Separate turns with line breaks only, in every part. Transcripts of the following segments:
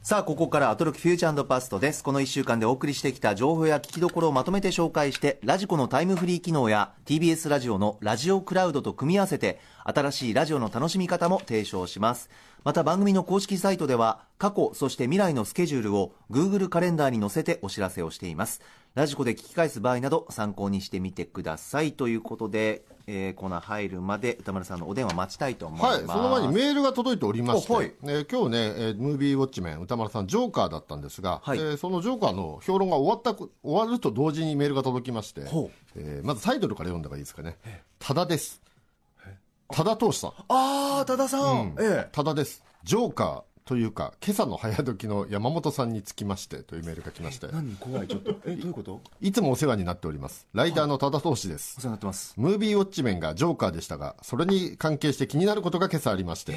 さあ、ここからアトロクフューチャーパストです。この1週間でお送りしてきた情報や聞きどころをまとめて紹介して、ラジコのタイムフリー機能や TBS ラジオのラジオクラウドと組み合わせて、新しいラジオの楽しみ方も提唱します。また番組の公式サイトでは、過去、そして未来のスケジュールを Google カレンダーに載せてお知らせをしています。ラジコで聞き返す場合など参考にしてみてください。ということで、えーコーナー入るまで歌丸さんのお電話待ちたいと思います。
はい、その前にメールが届いておりまして、
おはい
えー今日ね、えームービーウォッチメン、歌丸さん、ジョーカーだったんですが、
はい
えーそのジョーカーの評論が終わったく終わると同時にメールが届きましてえーまずタイトルから読んだ方がいいですかね、多田です。多田投手さん。
あー、多田さん。ええ
多田です。ジョーカーというか、今朝の早時の山本さんにつきましてというメールが来まして、
何？怖い、ちょっと。え、どういうこと？
いつもお世話になっております。ライターの多田投手です
お。世話になってます。
ムービーウォッチメンがジョーカーでしたが、それに関係して気になることが今朝ありまして、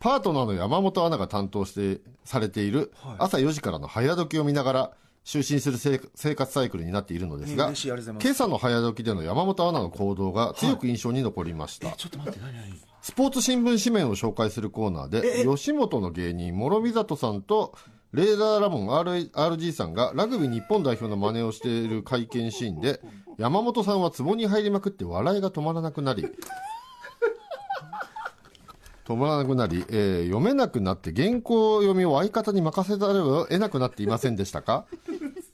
パートナーの山本アナが担当してされている朝4時からの早時を見ながら、就寝する生生活サイクルになっているのですが、今朝の早時での山本アナの行動が強く印象に残りました。
ちょっと待って、何何？
スポーツ新聞紙面を紹介するコーナーで、吉本の芸人、諸見里さんと、レーダーラモン RG さんがラグビー日本代表の真似をしている会見シーンで、山本さんは壺に入りまくって笑いが止まらなくなり、止まらなくなり、えー読めなくなって原稿読みを相方に任せざるを得なくなっていませんでしたか？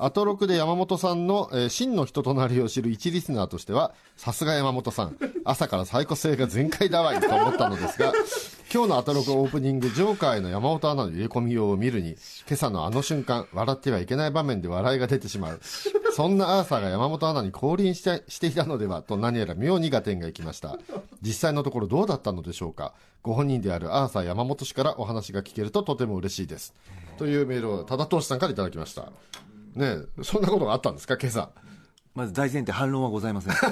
アトロクで山本さんの、えー真の人となりを知る一リスナーとしては、さすが山本さん、朝からサイコ性が全開だわいと思ったのですが、今日のアトロクオープニング、ジョーカーへの山本アナの入れ込みようを見るに、今朝のあの瞬間、笑ってはいけない場面で笑いが出てしまう。そんなアーサーが山本アナに降臨してしていたのではと何やら妙に合点がいきました。実際のところどうだったのでしょうかご本人であるアーサー山本氏からお話が聞けるととても嬉しいです。というメールを多田投手さんからいただきました。ねえそんなことがあったんですか今朝？
まず大前提反論はございません。
何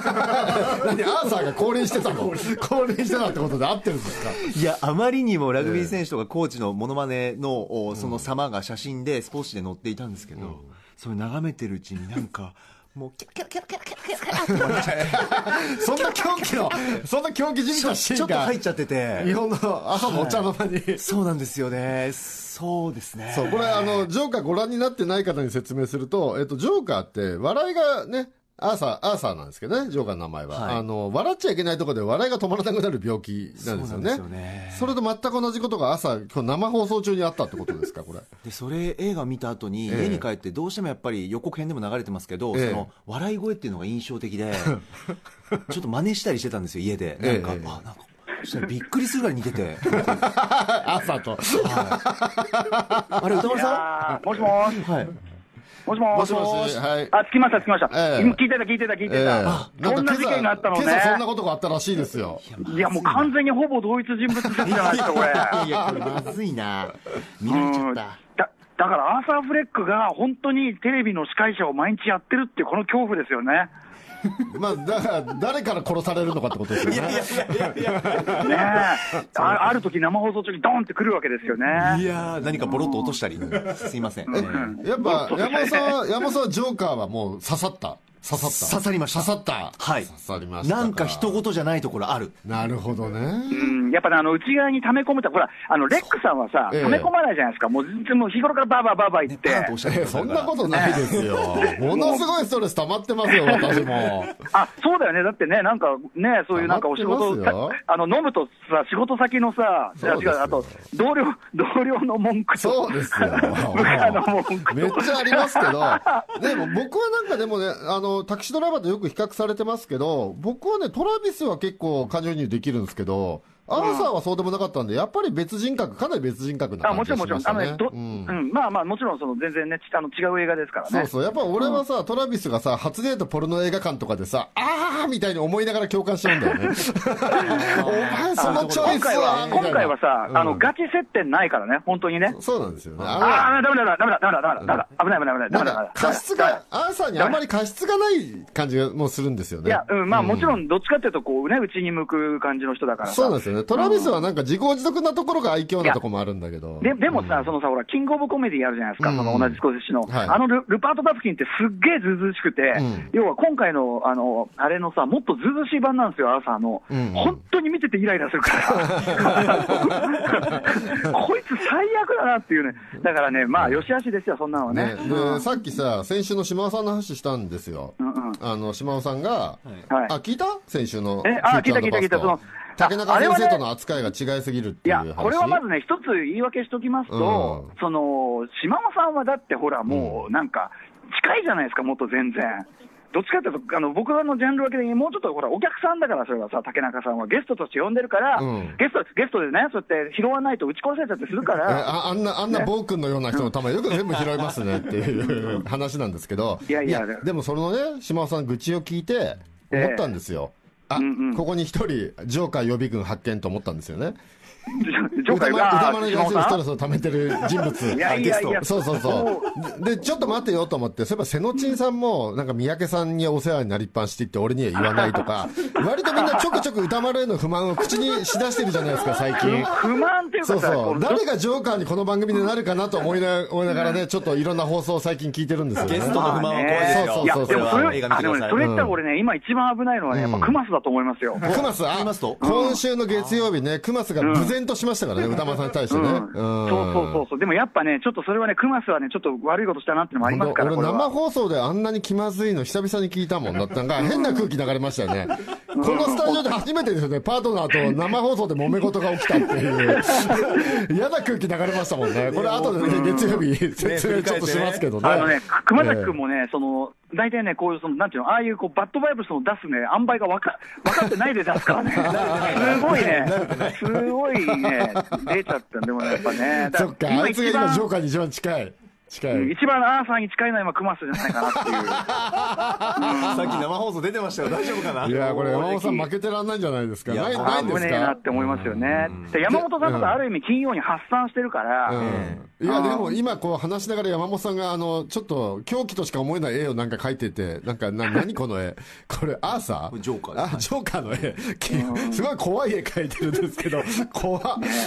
アーサーが降臨してたの？降臨してたってことで合ってるんですか？
いや、あまりにもラグビー選手とかコーチのモノマネの、おその様が写真でスポーツ紙で載っていたんですけど、それ眺めてるうちになんか、もうキャラキャラキャキャキャキャキャって思いました
そんな狂気の、そんな狂気じみたシーンが
ちょっと入っちゃってて。
日本の朝のお茶の間に。
そうなんですよね。そうですね。
そう、これあの、ジョーカーご覧になってない方に説明すると、えっと、ジョーカーって、笑いがね、アーサー、アーサーなんですけどね、ジョーカーの名前は。
はい。
あの、笑っちゃいけないところで笑いが止まらなくなる病気なんですよね。
そうなんですよね。
それと全く同じことが朝、今日生放送中にあったってことですか、これ。
でそれ映画見た後に
ええ。
家に帰ってどうしてもやっぱり予告編でも流れてますけど、
ええ。
その笑い声っていうのが印象的で ちょっと真似したりしてたんですよ家で。なんか、
ええ。
あなんかそしたらびっくりするぐらい似てて。
朝と。
あれ歌丸
い
さ
やーもしもーし、
んはい
もしもーし、
もしもし、はい。
あ、着きました、着きました。
ええ
今聞いてた、聞いてた、聞いてた。そんな事件があったのね。
今朝そんなことがあったらしいですよ。
いや、もう完全にほぼ同一人物説じゃないですか、これ。
いやこれまずいな見られちゃった
うんだだから、アーサー・フレックが本当にテレビの司会者を毎日やってるってこの恐怖ですよね。
まあ、だから、誰から殺されるのかってことですよね。
ねえ。あある時生放送中にドンってくるわけですよ
い
ね。
やー何かボロッと落としたりすいません、ええ
やっぱ、山本さんは、山本さんはジョーカーはもう刺さった？刺さった。
刺さりました
刺さった。
はい
刺さりました。
なんか人事じゃないところある
なるほどね。
うん、やっぱね、あの、内側に溜め込むと、ほら、あの、レックさんはさ、
ええ
溜め込まないじゃないですか。もう全然もう日頃からバーバーバーバー言って。
パンとおっしゃって
えそんなことないですよ。ものすごいストレス溜まってますよ、私も。
あ、そうだよね。だってね、なんかね、そういうなんかお仕事
溜まってますよ、
あの、飲むとさ、仕事先のさ、
そうですよ
違う、あと、同僚、同僚の文句と、
そうですよ。
部下の文句と。
めっちゃありますけど、でも僕はなんかでもね、あの、タクシードライバーとよく比較されてますけど、僕はね、トラビスは結構感情移入できるんですけど、アーサーはそうでもなかったんで、やっぱり別人格、かなり別人格な
あ、も
感
ちろんもちろん。あの
う
うんん、まあまあ、もちろんその全然ね、ちあの違う映画ですからね。
そうそう。やっぱ俺はさ、トラビスがさ、初デートポルノ映画館とかでさ、あーみたいに思いながら共感しちゃうんだよね。お前そのチョイス
は、今回はさ、あの、
うん
ガチ接点ないからね、本当にね。
そうなんですよね。あ
ああ、ダメだ、ダメだ、ダメだ、ダメだ、ダメだ、危ない、危ない、危ない、だ、
なんか過失が、アーサーにあまり過失がない感じがもうするんですよね。
いや、うん、まあもちろん、どっちかっていうと、こうね、内に向く感じの人だからさ。
そうなんですよね。トラビスはなんか自業自得なところが愛嬌なところもあるんだけど。
ででもさ、そのさ、ほら、キングオブコメディやるじゃないですか、
うん。
その同じスコセッシの、
はい。
あのルルパート・タプキンってすっげえずうずうしくて、
うん。
要は今回のあのあれのさ、もっとずうずうしい版なんですよ、アーサーの、
うん。
本当に見ててイライラするから、こいつ最悪だなっていうね、だからね、まあ、よしあしですよ、そんなのはね。
ね、でさっきさ、先週の島尾さんの話したんですよ。
うん。うん
あの、島尾さんが、
はい。
あ、聞いた？先週の。
えあ聞いた聞いた聞いた。その
竹中先生との扱いが違いすぎるっていう話。
いや、これはまずね、一つ言い訳しときますと、
うん
その島尾さんはだってほら、もうなんか、近いじゃないですか、もっと全然。どっちかっていうと、あの僕らのジャンル分けで、もうちょっとほら、お客さんだから、それはさ、竹中さんはゲストとして呼んでるから、
うん
ゲストゲストでね、そうやって拾わないと打ち殺されちゃってするか
え
ら、
ああんな、あんな暴君のような人の球よく全部拾いますねっていう話なんですけど、
いやいや
でもそのね、島尾さん愚痴を聞いて思ったんですよ。あ、
うんうん
ここに一人、ジョーカー予備軍発見と思ったんですよね。
ジョーカー
歌、丸に対するストレスを溜めてる人物。
いやいやいや、
そうそうそう。で、ちょっと待てよと思って、そういえば、瀬野珍さんも、なんか三宅さんにお世話になりっぱんしって言って、俺には言わないとか、割とみんなちょくちょく歌丸への不満を口にしだしてるじゃないですか、最近。
不満っていうか、
そうそう。誰がジョーカーにこの番組でなるかなと思いな思いながらね、ちょっといろんな放送を最近聞いてるんですよ。
ゲストの不満は怖いですよ。
そう
いや、でもそれ、
映画見
あでもね、
てください
それ言ったら俺ね、今一番危ないのはね、やっぱクマスだと思いますよ。
クマス、あ今週の月曜日ね、クマスが無然としましたからね、歌丸さんに対してね。
うん。そうそうそうそう、でもやっぱね、ちょっとそれはね、クマスはね、ちょっと悪いことしたなっていうのもありますから、
俺生放送であんなに気まずいの久々に聞いたもんだったんが 変な空気流れましたよね。このスタジオで初めてですよねパートナーと生放送で揉め事が起きたっていう。嫌な空気流れましたもんね。これ後でね月曜日説明 ちょっとしますけどね。
あのね、熊崎君もね、その、大体ね、こういう、その、なんていうの、ああいう、こう、バッドバイブスの出すね、塩梅がわか、分かってないで出すからね。すごいね、すごいね、出ちゃったんでもね、やっぱね。だ
そっか。あいつが今ジョーカーに一番近い近い。
一番アーサーに近いのは今、クマスじゃないかなっていう。
さっき生放送出てましたよ。大丈夫かな？い
やこれ山本さん負けてらんないんじゃないですか？ないないんです
危ねえな
か
って思いますよね。で山本さんとかある意味金曜に発散してるから、
うん、いやでも今こう話しながら山本さんがあのちょっと狂気としか思えない絵をなんか描いててなんかな 何この絵？これアーサー？
ジョーカーです
あジョーカーの絵。きすごい怖い絵描いてるんですけど怖っ。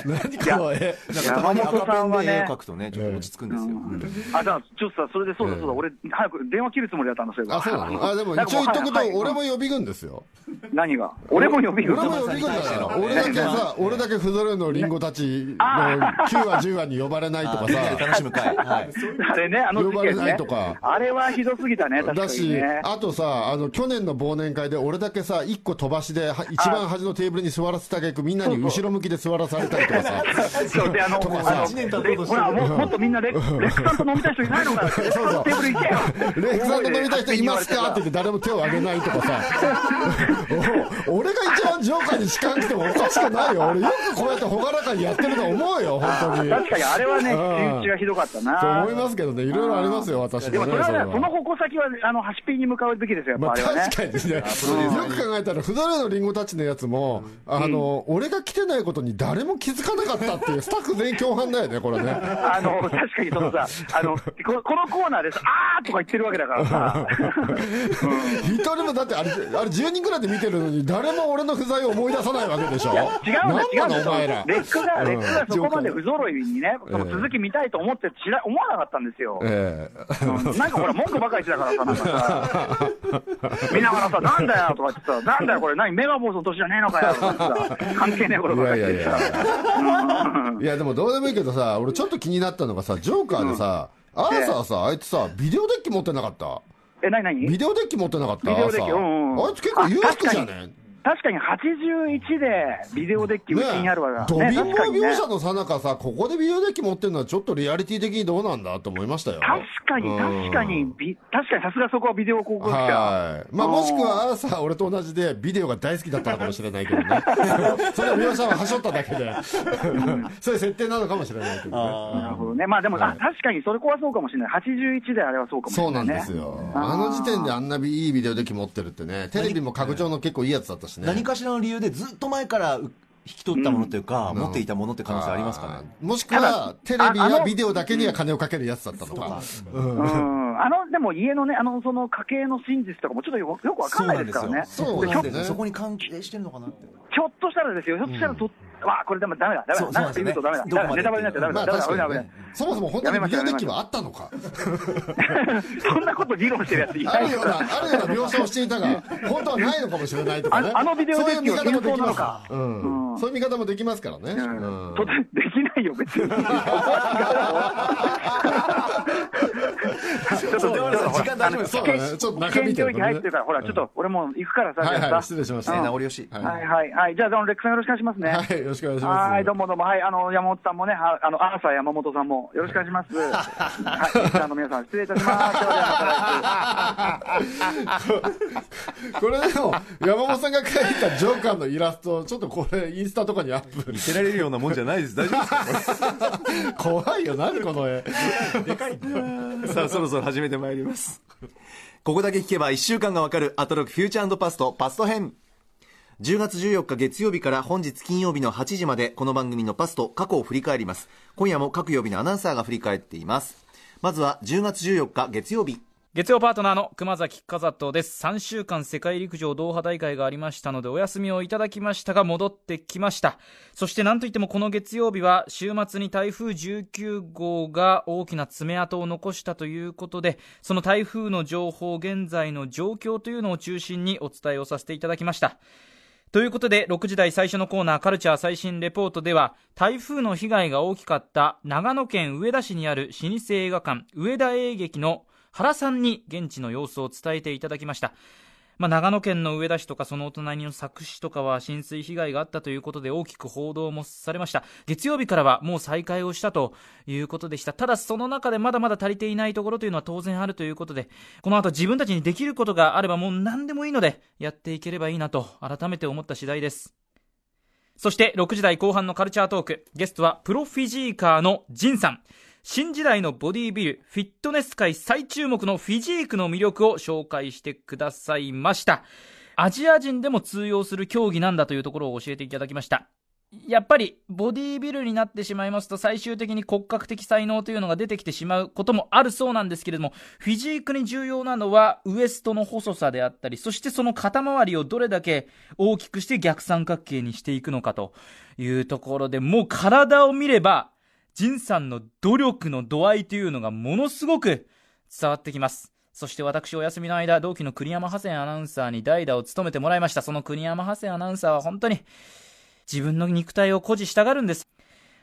何この絵？
山本さんはね
絵を描くとね、ちょっと落ち着くんですよ。うん
あ、だからちょっとさ、それでそうだそうだ、
ええ。
俺、早く電話切るつもりだったんですよ。
あそうなの？あでも一応言っとくと俺も予備軍ですよ。
何が？俺も予備軍
俺も予備軍だから俺だけさ 俺だけ不揃いのリンゴたちの9話10話に呼ばれないとかさ。
楽しむ会。はい。
あれね、あの事
呼ばれないとか。
あれはひどすぎたね、確かに
だし
ね。、
あとさ、あの、去年の忘年会で俺だけさ、一個飛ばしで、は一番端のテーブルに座らせたげく、みんなに後ろ向きで座らされたりとかさ。
そうで、あの、ほら、ももっとみんなレ、レックさんと飲みたい人いないのかなレックさんのテーブル行けよ
レイクさんと飲みたい人いますか？って言って誰も手を挙げないとかさ。お俺が一番ジョーカーに痴漢来てもおかしくないよ。俺よくこうやって朗らかにやってると思うよ、本当に。
確かにあれはね、打ちがひどかったな。
と思いますけどね、いろいろありますよ、私もね。
でもそれはね、
そ
の矛先は、あの、ハシピーに向かうべきですよ、やっ
まあ
ぱあれはね。
確かにね、よく考えたら、不揃いのリンゴたちのやつも、あの、俺が来てないことに誰も気づかなかったっていう、スタッフ全員共犯だよね、これね。
あの、確かにそのさ、あの、ここのコーナーでさ、あーとか言ってるわけだからさ。
一人もだってあれ、あれ10人ぐらいで見てるのに、誰も俺の不在を思い出さないわけでしょ？
違うんだ、違うんだ
お前ら。
レックが、レックがそこまで不揃いにね、その
ええ
続き見たいと思って知ら、思わなかったんですよ。
ええ。
うん。なんかほら、文句ばっかり言ってたからさ、なんかさ、見ながらさ、なんだよとか言ってさ、なんだよこれ、何、メガボスの年じゃねえのかよとか言ってさ、関係ねえことばっかりてさ。
いや、でもどうでもいいけどさ、俺ちょっと気になったのがさ、ジョーカーでさ、アーサーさ、あいつさ、ビデオデッキ持ってなかった？
え、なになに？
ビデオデッキ持ってなかった？
ビデオデッキ
アーサー
うんうん。
あいつ結構裕福じゃね？
確かに81でビデオデッキうちにあるわ
ド
ね。
貧乏
確かにね
描写のさなかさ、ここでビデオデッキ持ってるのはちょっとリアリティ的にどうなんだと思いましたよ。
確かに、確かに、ビ確かにさすがそこはビデオ広告者。
はい。まあ、もしくは、アーサー、俺と同じで、ビデオが大好きだったのかもしれないけどね。それは皆さんははしょっただけで。そういう設定なのかもしれないけどね。
なるほどね。まあでも、あ確かにそれこはそうかもしれない。81であれはそうかもしれなね。
そうないんですよ。あの時点であんないいビデオデッキ持ってるってね、テレビも拡張の結構いいやつだったしね。
何かしらの理由でずっと前からう引き取ったものというか、持っていたものって可能性ありますかね？
もしくは、テレビやビデオだけには金をかけるやつだったのか。
うん。あの、でも家のね、あの、その家計の真実とかもちょっとよよくわかんないですからね。
そう
なん
ですね
でそこに関係してるのかなって。
ひょっとしたらですよ、ひょっとしたらと、わこれでもダメだ、ダメだ、なんか言うとダメだ、
そうなんですね
ネタバレになっちゃダメだ、
まあ
ダメだ、ダメだ、
ねそもそも本当にビデオデッキはあったのか？
そんなこと議論してるやつい
あ
ないから
るような、あるような描写をしていたが、本当はないのかもしれないとかね。
ああのビデオデッキは
そういう見方もでき
本当なの
ます
か。
うん。そういう見方もできますからね。
ないよ、別に。ちょっと、
時間大丈夫です
そうだねちょっと
域入ってるから、ほら、ちょっと、俺もう行くからさ、
はいはい、失礼しました。
ね
は
名残惜しい。
はい
はいはいはい。じゃあ、レックさんよろしくお願いしますね。
い、よろしくお願いします。
はい、どうもどうも。はい、あの、山本さんもね、ああの、アーサー山本さんもよろしくお願いします。はい、リスナーの皆さん、失礼いたします。
これでも、山本さんが描いたジョーカーのイラスト、ちょっとこれ、インスタとかにアップ。
見せられるようなもんじゃないです。大丈夫ですか？
怖いよ、何この絵。
さあ、そろそろ始めてまいります。ここだけ聞けば1週間がわかるアトロックフューチャーパストパスト編。10月14日月曜日から本日金曜日の8時までこの番組のパスト過去を振り返ります。今夜も各曜日のアナウンサーが振り返っています。まずは10月14日月曜日。
月曜パートナーの熊崎和人です。3週間世界陸上ドーハ大会がありましたのでお休みをいただきましたが戻ってきました。そしてなんといってもこの月曜日は週末に台風19号が大きな爪痕を残したということでその台風の情報現在の状況というのを中心にお伝えをさせていただきました。ということで6時台最初のコーナーカルチャー最新レポートでは台風の被害が大きかった長野県上田市にある老舗映画館上田映劇の原さんに現地の様子を伝えていただきました。まあ、長野県の上田市とかそのお隣の佐久市とかは浸水被害があったということで大きく報道もされました。月曜日からはもう再開をしたということでした。ただその中でまだまだ足りていないところというのは当然あるということで、この後自分たちにできることがあればもう何でもいいのでやっていければいいなと改めて思った次第です。そして6時台後半のカルチャートーク、ゲストはプロフィジーカーのジンさん。新時代のボディービル、フィットネス界最注目のフィジークの魅力を紹介してくださいました。アジア人でも通用する競技なんだというところを教えていただきました。やっぱりボディービルになってしまいますと最終的に骨格的才能というのが出てきてしまうこともあるそうなんですけれどもフィジークに重要なのはウエストの細さであったりそしてその肩周りをどれだけ大きくして逆三角形にしていくのかというところでもう体を見ればジンさんの努力の度合いというのがものすごく伝わってきます。そして私お休みの間、同期の栗山ハセンアナウンサーに代打を務めてもらいました。その栗山ハセンアナウンサーは本当に自分の肉体を誇示したがるんです。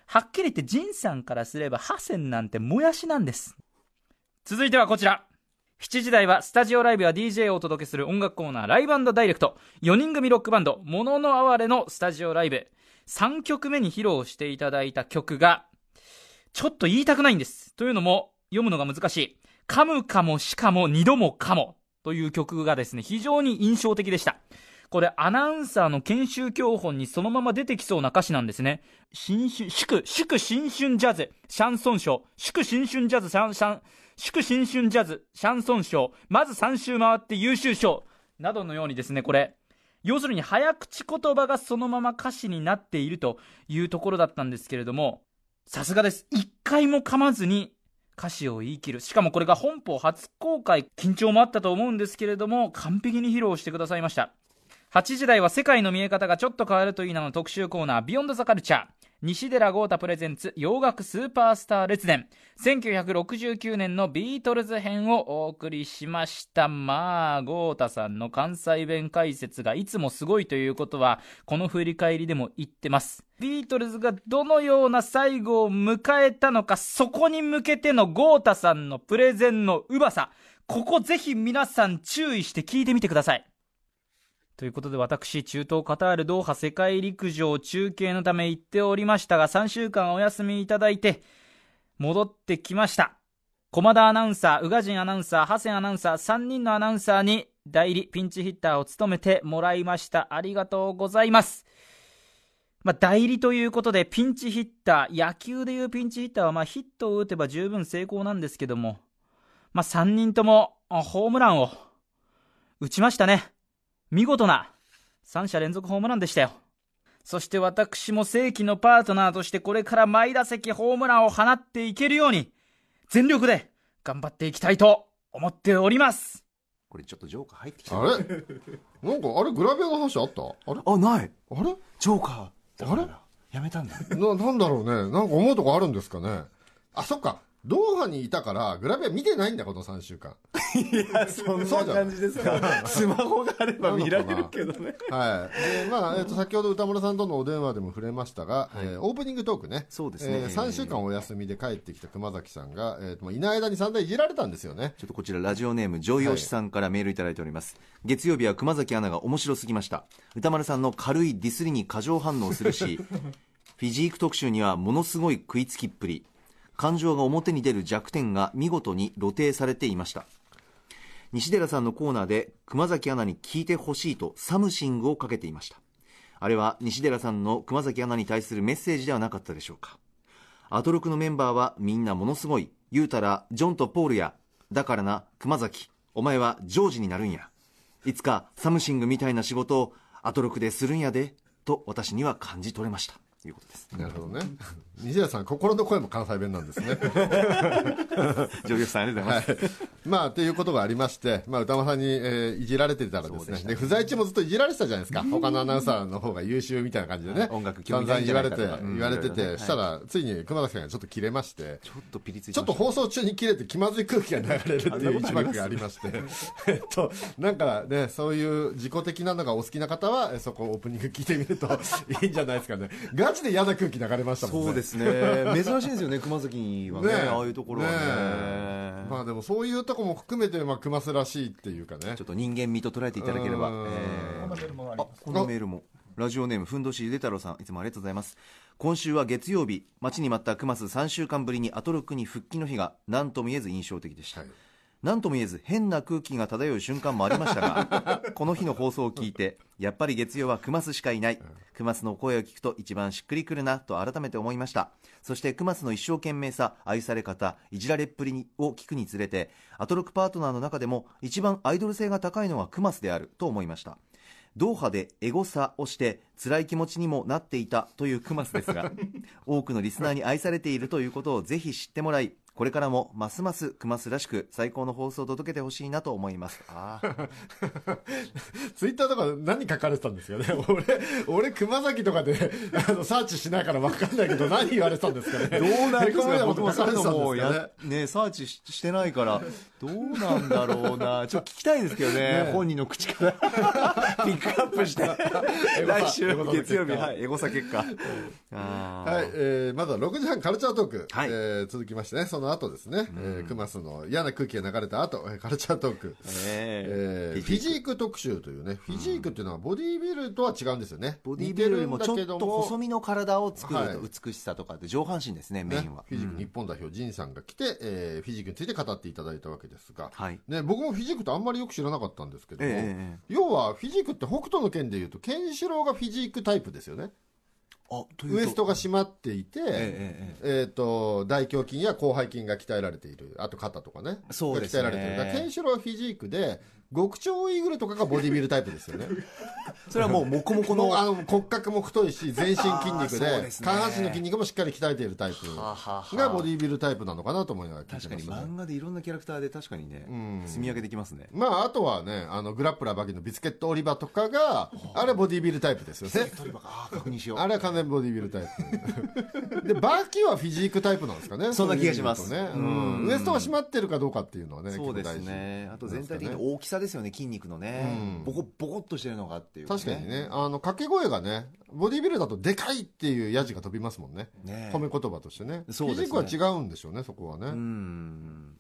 はっきり言ってジンさんからすればハセンなんてもやしなんです。続いてはこちら。7時台はスタジオライブや DJ をお届けする音楽コーナーライブダイレクト。4人組ロックバンド、モノの哀れのスタジオライブ。3曲目に披露していただいた曲が、ちょっと言いたくないんです。というのも、読むのが難しい。噛むかもしかも二度もかもという曲がですね、非常に印象的でした。これアナウンサーの研修教本にそのまま出てきそうな歌詞なんですね。新春、祝、祝新春ジャズ、シャンソン賞、祝新春ジャズ、シャン、シャン、祝新春ジャズ、シャンソン賞、まず3周回って優秀賞、などのようにですね、これ、要するに早口言葉がそのまま歌詞になっているというところだったんですけれども、さすがです。一回も噛まずに歌詞を言い切る。しかもこれが本邦初公開、緊張もあったと思うんですけれども、完璧に披露してくださいました。8時台は世界の見え方がちょっと変わるといいなの特集コーナー、ビヨンドザカルチャー。西寺豪太プレゼンツ洋楽スーパースター列伝。1969年のビートルズ編をお送りしました。まあ豪太さんの関西弁解説がいつもすごいということはこの振り返りでも言ってます。ビートルズがどのような最後を迎えたのかそこに向けての豪太さんのプレゼンのうまさここぜひ皆さん注意して聞いてみてください。ということで私、中東カタールドーハ世界陸上中継のため行っておりましたが、3週間お休みいただいて、戻ってきました。駒田アナウンサー、宇賀神アナウンサー、ハセンアナウンサー、3人のアナウンサーに代理ピンチヒッターを務めてもらいました。ありがとうございます。まあ、代理ということで、ピンチヒッター、野球でいうピンチヒッターは、まあ、ヒットを打てば十分成功なんですけども、まあ、3人ともホームランを打ちましたね。見事な3者連続ホームランでしたよ。そして私も正規のパートナーとしてこれから毎打席ホームランを放っていけるように全力で頑張っていきたいと思っております。
これちょっとジョーカー入ってきた。
あれ？なんか、あれ？グラビアの話あった？あれ？
あ、ない。
あれ？
ジョーカー。
あれ？
やめたんだ
ななんだろうねなんか思うとこあるんですかねあそっかドーハにいたからグラビア見てないんだこの3週間。
いやそんな感じですかスマホがあれば見られるけどね。
はい。でまあ、えー、と先ほど歌村さんとのお電話でも触れましたが、えーオープニングトークね。
そうですね。
えー3週間お休みで帰ってきた熊崎さんが、えーいない間に散々いじられたんですよね。
ちょっとこちらラジオネームジョイオシさんからメールいただいております、月曜日は熊崎アナが面白すぎました。歌丸さんの軽いディスりに過剰反応するし フィジーク特集にはものすごい食いつきっぷり感情が表に出る弱点が見事に露呈されていました。西寺さんのコーナーで熊崎アナに聞いてほしいとサムシングをかけていました。あれは西寺さんの熊崎アナに対するメッセージではなかったでしょうか。アトロクのメンバーはみんなものすごい。言うたらジョンとポールや。だからな熊崎。お前はジョージになるんや。いつかサムシングみたいな仕事をアトロクでするんやで。と私には感じ取れました。いうことです。
なるほどね。西田さん心の声も関西弁なんですね。
ジョーさんありがとうございます、
まあということがありまして、まあ、歌間さんに、えーいじられてたらですね。で不在中もずっといじられてたじゃないですか。他のアナウンサーの方が優秀みたいな感じでね。
音楽興
散
味ないんじ
々言われて
ゃないかとか。うん。
言われてて、
ね
したらついに熊崎さんがちょっと切れまして。
ちょっとピリつい
ちょっと放送中に切れて気まずい空気が流れるっていう一幕がありまして、えっと、なんかね、そういう自己的なのがお好きな方は、えそこオープニング聞いてみるといいんじゃないですかね。ガチで嫌な空気流れましたもんね。
そうですね。珍しいですよね熊崎はねああいうところはね。
え。まあでもそういうとこも含めて、まあ、熊須らしいっていうかね。
ちょっ。と人間味と捉えていただければ、
うん。
えー。あこのメールも。ラジオネームふんどしゆで太郎さん。いつもありがとうございます。今週は月曜日。待ちに待ったクマス3週間ぶりにアトロックに復帰の日が何とも言えず印象的でした、
はい
何とも言えず変な空気が漂う瞬間もありましたが この日の放送を聞いてやっぱり月曜はクマスしかいない。クマスの声を聞くと一番しっくりくるなと改めて思いました。そしてクマスの一生懸命さ愛され方いじられっぷりにを聞くにつれてアトロックパートナーの中でも一番アイドル性が高いのはクマスであると思いました。ドーハでエゴサをして辛い気持ちにもなっていたというクマスですが 多くのリスナーに愛されているということをぜひ知ってもらいこれからもますますクマスらしく最高の放送を届けてほしいなと思います。あー。
ツイッターとか何書かれてたんですかね？俺、俺熊崎とかであのサーチしないから分かんないけど何言われてたんですかね？
どうなんですか？僕もそういうや、ね、サーチししてないから、どうなんだろうな？ちょっと聞きたいですけどね、本人の口から。ピックアップして、来週月曜日、はい、エゴサ結果。
はい、えー、まずは6時半カルチャートーク、
はい。
えー続きましてね、その後ですね、えー、クマスの嫌な空気が流れた後、えーカルチャートーク、え。ーフィジーク。特集というね、フィジークっていうのはボディービルとは違うんですよね。
ボディビルよりも。ちょっと細身の体を作る
はい。
と美しさとかって上半身ですね、メインは。
ねフィジーク日本代表、ジンさんが来て、えーフィジークについて語っていただいたわけですが、
はい。
ね、僕もフィジークってあんまりよく知らなかったんですけども、
ええ
要はフィジークって北斗の拳でいうと、ケンシロウがフィジークタイプですよね。ウエストが締まっていて、
えええ。
えー、と大胸筋や広背筋が鍛えられている、あと肩とかね、
そうですね。
が鍛えられている、だからケンシロウはフィジークで、極長イーグルとかがボディビルタイプですよね。
それはもうモコモコの。
あの骨格も太いし、全身筋肉で、下半身の筋肉もしっかり鍛えているタイプ
はあはあ
がボディビルタイプなのかなと思いながら聞い
確かに
てました、ね。
漫画でいろんなキャラクターで確かにね、
ん
積み上げてきますね。
まあ、あとはね、あの、グラップラーバギのビスケットオリバーとかが、あれボディビルタイプですよね。
あー確認しよう。
あれは完全にボディビルタイプ。で、バーキはフィジークタイプなんですかね。
そんな気がします
ね。うん。ウエストが締まってるかどうかっていうのはね、
そうです
結構大事
ね。あと全体的に大きさですよね、筋肉のね。ボコボコっとしてるのがっていう、
確かにね、あの、掛け声がね、ボディビルだとでかいっていうヤジが飛びますもんね。
ね
褒め言葉としてね。
そうですね。
フィジークは違うんでしょうね、そこはね。
うん。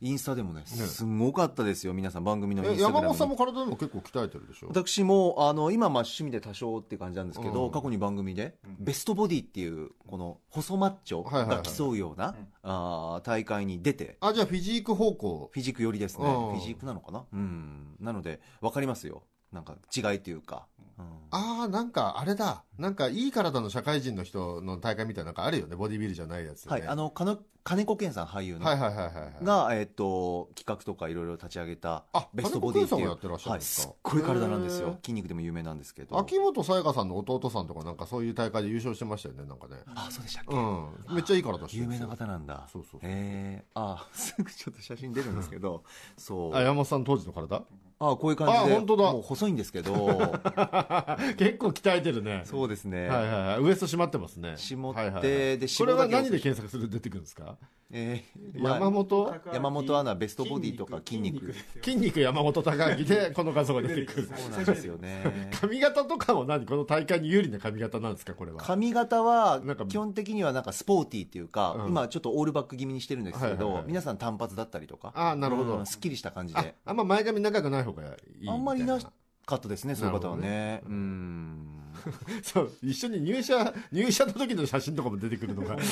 インスタでもね、すごかったですよ、皆さん、番組のイン
え
スタ
山本さんも体でも結構鍛えてるでしょ
私もあの今、まあ趣味で多少っていう感じなんですけど、過去に番組で、ベストボディっていう、この細マッチョ
はいはいはい
が競うような、あー大会に出て、
あ、じゃあフィジーク方向。
フィジーク寄りですね、
うん。
フィジークなのかな、うん、なので、分かりますよ、なんか違いっていうか、うん
ああ、なんかあれだ。なんかいい体の社会人の人の大会みたいななんかあるよね。ボディビルじゃないやつ、ね。
はい、あの金金子健さん、俳優の、
はいはいはいはいはい。
が、えっと企画とかいろいろ立ち上げた
あ
ベストボディっていう。
ってらっしゃる
はい、
んですか？
すっごい体なんですよ、筋肉でも有名なんですけど、
秋元才加さんの弟さんとかなんかそういう大会で優勝してましたよね、なんかね。
あそうでしたっけ、
うん。めっちゃいい体してる
有名な。方なんだ。
そうそうそう。
へえあ、すぐちょっと写真出るんですけど、そう。
あ、山本さん当時の体？
あこういう感じで
あ本当だ。
もう細いんですけど。
結構鍛えてるね。
そうですね、
はいはいはい。ウエスト締まってますね。
絞って
はいはいはい。
で
これは何で検索すると出てくるんですか？
えーまあ
山本
山本アナベストボディとか筋肉。
筋肉。山本高明でこの画像が出てくる。
そうなんですよね。
髪型とかも何？この大会に有利な髪型なんですかこれは？
髪型は基本的にはなんかスポーティーっていうか、
うん。
今ちょっとオールバック気味にしてるんですけど、
はいはいはい。
皆さん単発だったりとか
ああなるほど、
うんすっきりした感じ
あ
で。
あんま前髪長くない方がいい
あんまりなかったですねそういう方は
な
ね。うん
そう一緒に入社入社の時の写真とかも出てくるのが
ね、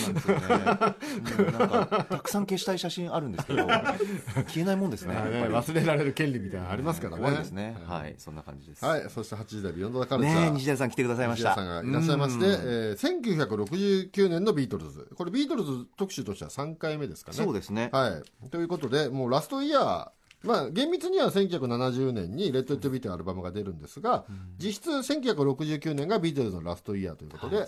たくさん消したい写真あるんですけど 消えないもんですね。
ね忘れられる権利みたいなのありますからね。
怖いですね。はい。そんな感じです。
はいそして8時台ビヨンドザカルチャー。
西田さん来てくださいました。
西田さんがいらっしゃいまして、
うん。
えー1969年のビートルズ。これビートルズ特集としては3回目ですかね。
そうですね。
はい、ということでもうラストイヤーまあ、厳密には1970年に「レット・イット・ビー」アルバムが出るんですが、実質1969年がビートルズのラストイヤーということで、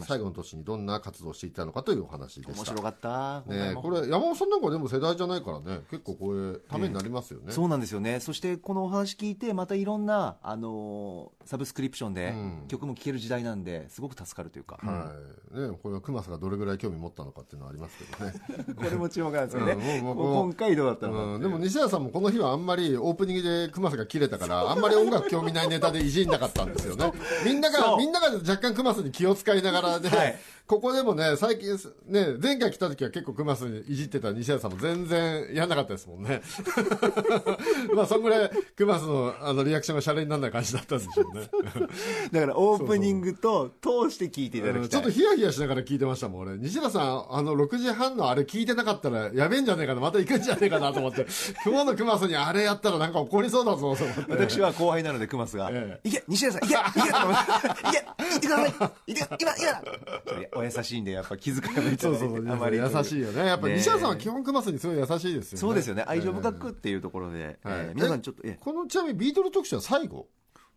最後の年にどんな活動をしていたのかというお話でした
面白かった。
ね、これ山本さんなんかでも世代じゃないからね結構これためになりますよね、
そうなんですよね。そしてこのお話聞いてまたいろんな、あのーサブスクリプションで
うん。
曲も聴ける時代なんですごく助かるというか、
はい。ね、これはクマスがどれぐらい興味持ったのかっていうのはありますけどね。
これも注目なんですよね、
うんもうもう
今回どうだったのか
う。ん、でも西田さんもこの日はあんまりオープニングでクマスが切れたからあんまり音楽興味ないネタでいじんなかったんですよね。みんながみんなが若干クマスに気を使いながらで、
はい
ここでもね最近ね前回来た時は結構クマスにいじってた西田さんも全然やんなかったですもんね。まあそんぐらいクマスのあのリアクションがシャレにならない感じだったんでしょうね。
だからオープニングと通して聴いていただきたい。
うんちょっとヒヤヒヤしながら聞いてましたもん俺。西田さんあの6時半のあれ聞いてなかったらやべえんじゃねえかな。また行くんじゃねえかなと思って。今日のクマスにあれやったらなんか怒りそうだぞと思って。
私は後輩なのでクマスが
え「
いけ西田さんいけいけ!」と思って「いけ行ってくださいいけ今今!」お優しいんでやっぱ気遣いもいた
そ
だいうて。
そうそう
あまり
優しいよね。やっぱ西田さんは基本クマスにすごい優しいですよね。
そうですよね。愛情深
え
くっていうところで、
えはい。
えー皆さんちょっとえ
えこのちなみにビートル特集は最後？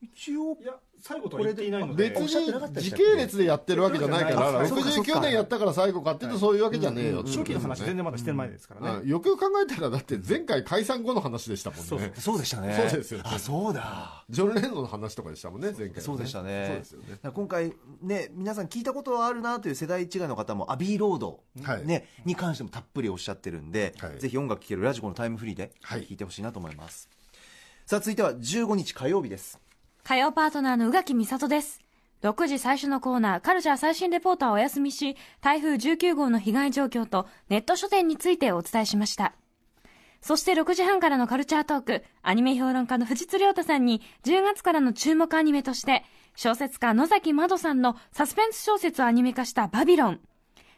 一応。
いや最後とは言っていないので。
別に時系列でやってるわけじゃないから
あ
そうかそうか。
69年やったから最後かっていうとそういうわけじゃねえよ
初期の話全
然
然まだしてる前ですからね、
よくよく考えたらだって前回解散後の話でしたもんね。
そうでしたね。
そうですよね。
あそうだ。
ジョン・レノンの話とかでしたもんね前回
そうでしたね。
そうですよね。
今回ね皆さん聞いたことはあるなという世代違いの方もアビーロード、
はい。
ね、に関してもたっぷりおっしゃってるんで、
はい。
ぜひ音楽聴けるラジコのタイムフリーで
はい
聞いてほしいなと思います、さあ続いては15日火曜日です
火曜パートナーの宇垣美里です。6時最初のコーナー、カルチャー最新レポーターをお休みし、台風19号の被害状況とネット書店についてお伝えしました。そして6時半からのカルチャートーク、アニメ評論家の藤津亮太さんに、10月からの注目アニメとして、小説家野崎まどさんのサスペンス小説をアニメ化したバビロン、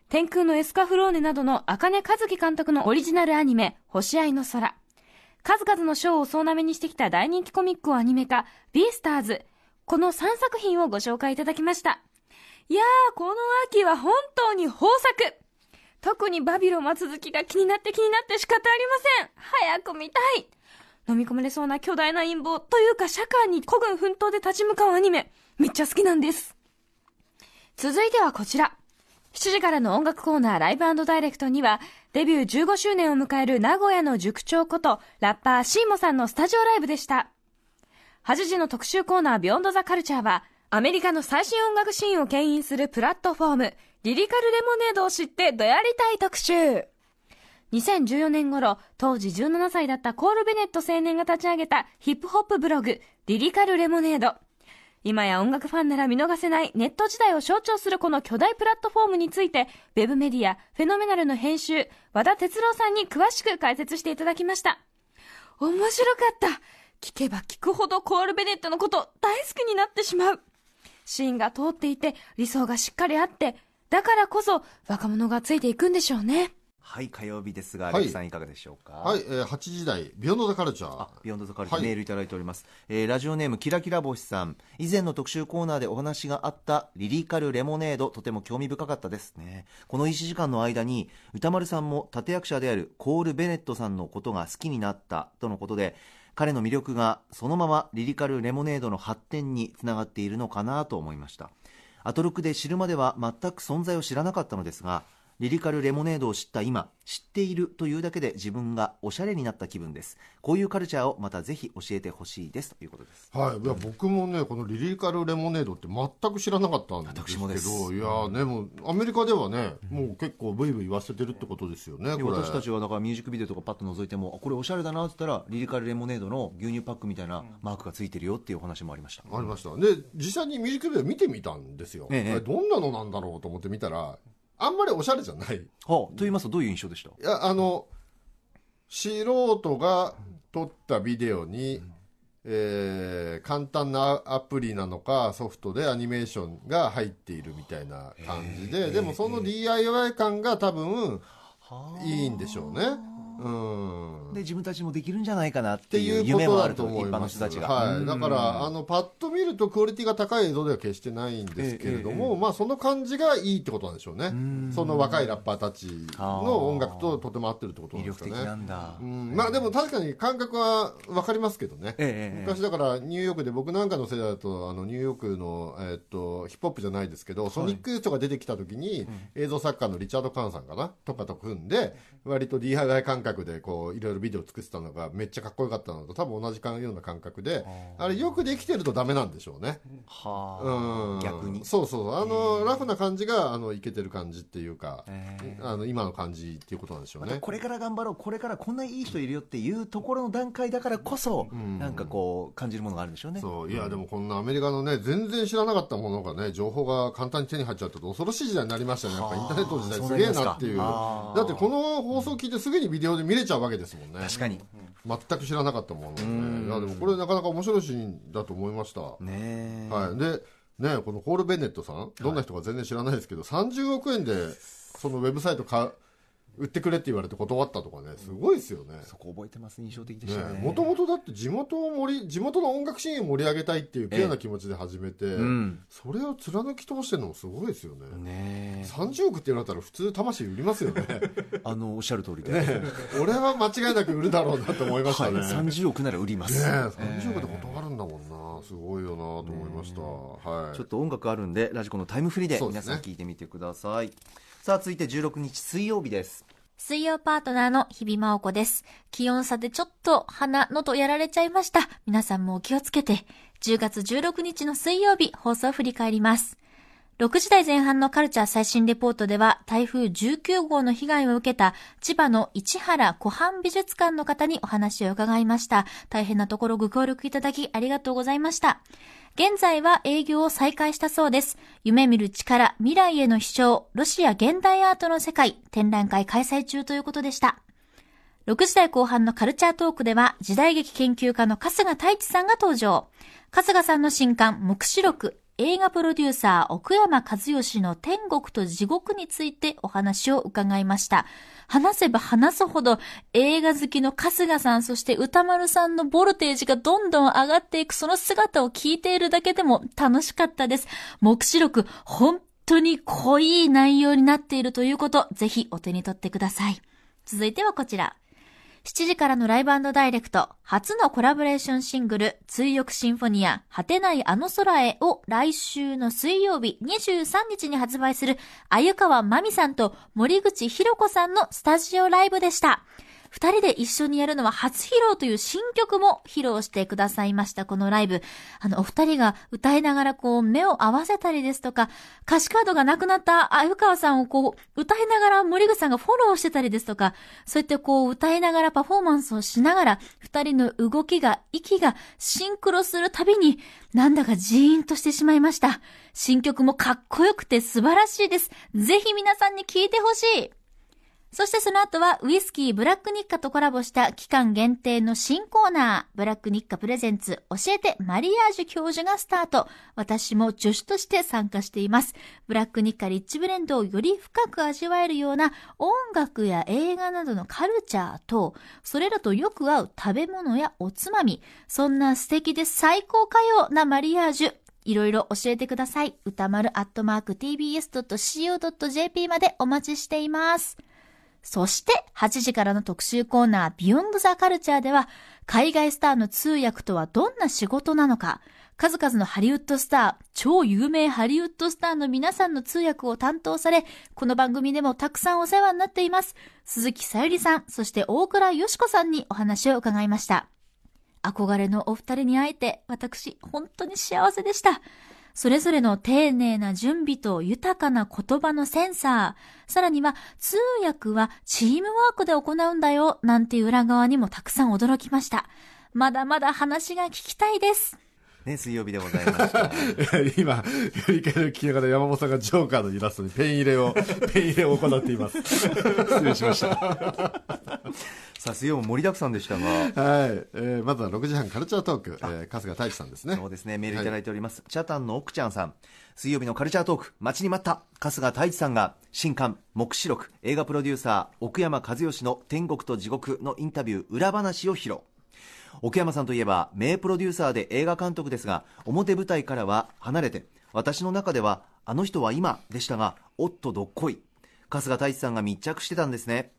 天空のエスカフローネなどの茜和樹監督のオリジナルアニメ、星合いの空。数々の賞を総なめにしてきた大人気コミックをアニメ化、ビースターズ。この3作品をご紹介いただきました。いやー、この秋は本当に豊作特にバビロンは続きが気になって気になって仕方ありません早く見たい飲み込まれそうな巨大な陰謀というか社会に孤軍奮闘で立ち向かうアニメ、めっちゃ好きなんです。続いてはこちら。7時からの音楽コーナーライブダイレクトには、デビュー15周年を迎える名古屋の塾長こと、ラッパーシーモさんのスタジオライブでした。8時の特集コーナービヨンドザカルチャーは、アメリカの最新音楽シーンを牽引するプラットフォーム、リリカルレモネードを知ってどやりたい特集。2014年頃、当時17歳だったコール・ベネット青年が立ち上げたヒップホップブログ、リリカルレモネード。今や音楽ファンなら見逃せないネット時代を象徴するこの巨大プラットフォームについて、ウェブメディア、フェノメナルの編集、和田哲郎さんに詳しく解説していただきました。面白かった。聞けば聞くほどコール・ベネットのこと大好きになってしまう。シーンが通っていて、理想がしっかりあって、だからこそ若者がついていくんでしょうね。
はい火曜日ですが、
はい。
RECさんいかがでしょうか？
はい、えー、8時台ビヨンドザカルチャー。
あビヨンドザカルチャー
はい。
メールいただいております、えーラジオネームキラキラ星さん。以前の特集コーナーでお話があったリリカルレモネードとても興味深かったですね。この1時間の間に宇多丸さんも立役者であるコール・ベネットさんのことが好きになったとのことで彼の魅力がそのままリリカルレモネードの発展につながっているのかなと思いました。アトロクで知るまでは全く存在を知らなかったのですがリリカルレモネードを知った今知っているというだけで自分がおしゃれになった気分です。こういうカルチャーをまたぜひ教えてほしいです。ということです。
はい、いや僕もねこのリリカルレモネードって全く知らなかったんですけどいやねもうアメリカではね、もう結構ブイブイ言わせてるってことですよね
私たちはだからミュージックビデオとかパッと覗いてもあこれおしゃれだなって言ったらリリカルレモネードの牛乳パックみたいなマークがついてるよっていうお話もありました、
ありましたで実際にミュージックビデオ見てみたんですよ、
ええ。
どんなのなんだろうと思って見たらあんまりおしゃれじゃない。い
はあ、と言いますとどういう印象でした？
やあの素人が撮ったビデオに、えー簡単なアプリなのかソフトでアニメーションが入っているみたいな感じで、でもその DIY 感が多分いいんでしょうね。うん。
で自分たちもできるんじゃないかなっ
ってて
い
いう
夢もあると
と思います。
一般
はい。だから、
うん。
あの、パッと見るとクオリティが高い映像では決してないんですけれど
えええ
も、まあ、その感じがいいってことなんでしょうね。
ん。
その若いラッパーたちの音楽ととても合ってるってことなん
魅
ですかね。
力的なん。だ、
うん、まあでも確かに感覚は分かりますけどね、昔だからニューヨークで僕なんかの世代だとあのニューヨークの、えーっとヒップホップじゃないですけど、ソニックとか出てきた時に、映像作家のリチャード・カーンさんかなとかと組んで割と DIY 感覚でこういろいろビデオ作ってたのがめっちゃかっこよかったのと多分同じような感覚であれよくできてるとダメなんでしょうね。
は
うん。
あ、逆に。
そうそうあの、ラフな感じがあのいけてる感じっていうか、
え
あの今の感じっていうことなんでしょうね。
これから頑張ろう。これからこんないい人いるよっていうところの段階だからこそ、
ん。
なんかこう感じるものがあるんでしょうね。
そう。いやでもこんなアメリカのね全然知らなかったものがね情報が簡単に手に入っちゃうと恐ろしい時代になりましたね。やっぱインターネットの時代すげえなっていう。だってこの放送聞いてすぐにビデオで見れちゃうわけですもんね。
確かに。
全く知らなかったも
ん
ね。いやでもこれなかなか面白いシーンだと思いました、
ねえ、
はい。でねこのコール・ベネットさん。どんな人か全然知らないですけど、30億円でそのウェブサイトか売ってくれって言われて断ったとかねすごいですよね。
そこ覚えてます印象的でしたね。
もともとだって地元を盛り地元の音楽シーンを盛り上げたいっていうピュアな気持ちで始めて、
うん。
それを貫き通してるのもすごいですよね。
ねえ。
30億って言われたら普通魂売りますよね。
あのおっしゃる通りで、
ね俺は間違いなく売るだろうなと思いました
はい、
ねね
30億なら売ります、
え30億で断るんだもんな。すごいよなと思いました、はい。
ちょっと音楽あるんでラジコのタイムフリーで皆さん聞いてみてください、さあ続いて16日水曜日です
水曜パートナーの日々真央子です。気温差でちょっと鼻、喉やられちゃいました。皆さんもお気をつけて。10月16日の水曜日、放送を振り返ります。6時台前半のカルチャー最新レポートでは、台風19号の被害を受けた千葉の市原湖畔美術館の方にお話を伺いました。大変なところご協力いただきありがとうございました。現在は営業を再開したそうです。夢見る力、未来への飛翔、ロシア現代アートの世界、展覧会開催中ということでした。6時台後半のカルチャートークでは、時代劇研究家の春日太一さんが登場。春日さんの新刊、目視録、映画プロデューサー、奥山和義の天国と地獄についてお話を伺いました。話せば話すほど映画好きの春日さん、そして歌丸さんのボルテージがどんどん上がっていく、その姿を聞いているだけでも楽しかったです。目視録、本当に濃い内容になっているということ、ぜひお手に取ってください。続いてはこちら。7時からのライブダイレクト、初のコラボレーションシングル、追憶シンフォニア、果てないあの空へを来週の水曜日23日に発売する、あゆかわまみさんと森口ひろこさんのスタジオライブでした。二人で一緒にやるのは初披露という新曲も披露してくださいました、このライブ。あの、お二人が歌いながらこう、目を合わせたりですとか、歌詞カードがなくなった鮎川さんをこう、歌いながら森口さんがフォローしてたりですとか、そうやってこう、歌いながらパフォーマンスをしながら、二人の動きが、息がシンクロするたびに、なんだかジーンとしてしまいました。新曲もかっこよくて素晴らしいです。ぜひ皆さんに聴いてほしい。そしてその後はウイスキーブラックニッカとコラボした期間限定の新コーナー、ブラックニッカプレゼンツ教えてマリアージュ教授がスタート。私も助手として参加しています。ブラックニッカリッチブレンドをより深く味わえるような音楽や映画などのカルチャーと、それらとよく合う食べ物やおつまみ、そんな素敵で最高かよなマリアージュ。いろいろ教えてください。歌丸アットマーク tbs.co.jp までお待ちしています。そして、8時からの特集コーナー、ビヨンドザカルチャーでは、海外スターの通訳とはどんな仕事なのか、
数々のハリウッドスター、超有名ハリウッドスターの皆さんの通訳を担当され、この番組でもたくさんお世話になっています。鈴木さゆりさん、そして大倉よしこさんにお話を伺いました。憧れのお二人に会えて、私、本当に幸せでした。それぞれの丁寧な準備と豊かな言葉のセンサー、さらには通訳はチームワークで行うんだよ、なんていう裏側にもたくさん驚きました。まだまだ話が聞きたいです。
ね、水曜日でございました。
今、振り返りを聞きながら山本さんがジョーカーのイラストにペン入れを、ペン入れを行っています。失礼しました。
さあ、水曜も盛りだくさんでしたが。はい。
えー、まずは6時半カルチャートーク、えー、春日太一さんですね。
そうですね、メールいただいております。はい、チャタンの奥ちゃんさん。水曜日のカルチャートーク、待ちに待った。春日太一さんが、新刊、目視録、映画プロデューサー、奥山和義の天国と地獄のインタビュー、裏話を披露。奥山さんといえば名プロデューサーで映画監督ですが表舞台からは離れて私の中ではあの人は今でしたがおっとどっこい。春日太一さんが密着してたんですね、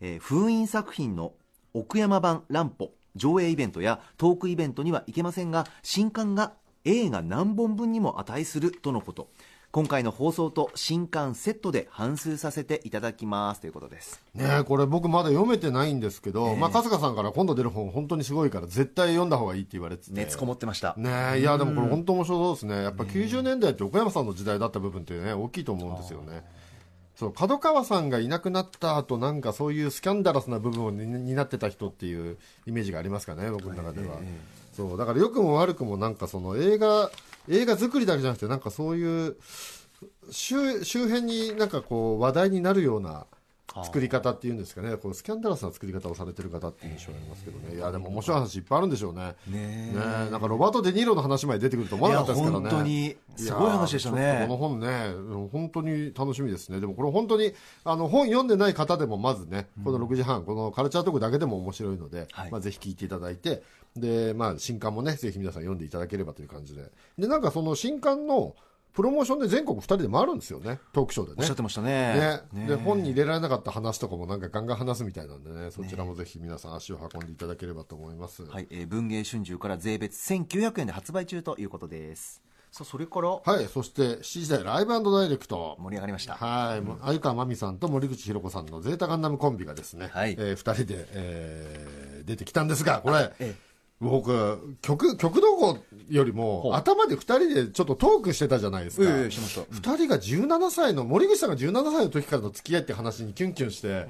えー、封印作品の奥山版乱歩上映イベントやトークイベントには行けませんが新刊が映画何本分にも値するとのこと。今回の放送と新刊セットで反数させていただきますということです。
ねこれ僕まだ読めてないんですけど、まあ、春日さんから今度出る本本当にすごいから絶対読んだ方がいいって言われてて。
熱こもってました。
ねいやでもこれ本当面白そうですね。やっぱ90年代って岡山さんの時代だった部分ってね大きいと思うんですよね。そう角川さんがいなくなった後なんかそういうスキャンダラスな部分を担ってた人っていうイメージがありますかね僕の中では、そうだから良くも悪くもなんかその映画映画作りだけじゃなくてなんかそういう周周辺になんかこう話題になるような作り方っていうんですかね。このスキャンダラスな作り方をされてる方っていう印象ありますけどね。いやでも面白い話いっぱいあるんでしょうね。ねなんかロバート・デ・ニーロの話まで出てくると思わなかったですからね。
本当にすごい話でしたね。
この本ね本当に楽しみですね。でもこれ本当にあの本読んでない方でもまずねこの6時半このカルチャートークだけでも面白いので、はい、まあ、ぜひ聞いていただいてで、まあ、新刊もねぜひ皆さん読んでいただければという感じで。でなんかその新刊のプロモーションで全国2人で回るんですよね、トークショーでね。
おっしゃってましたね。
ねで、本に入れられなかった話とかもなんかガンガン話すみたいなんでね、そちらもぜひ皆さん足を運んでいただければと思います。
はい、えー、文芸春秋から税別1900円で発売中ということです。さあ、それから？
はい、そして7時台ライブダイレクト。
盛り上がりました。
はい、うん、鮎川真美さんと森口博子さんのゼータガンダムコンビがですね、はい、えー、2人で、えー、出てきたんですが、これ、ええ僕、曲、曲どこよりも、頭で二人でちょっとトークしてたじゃないですか。二、え人が17歳の、森口さんが17歳の時からの付き合いって話にキュンキュンして、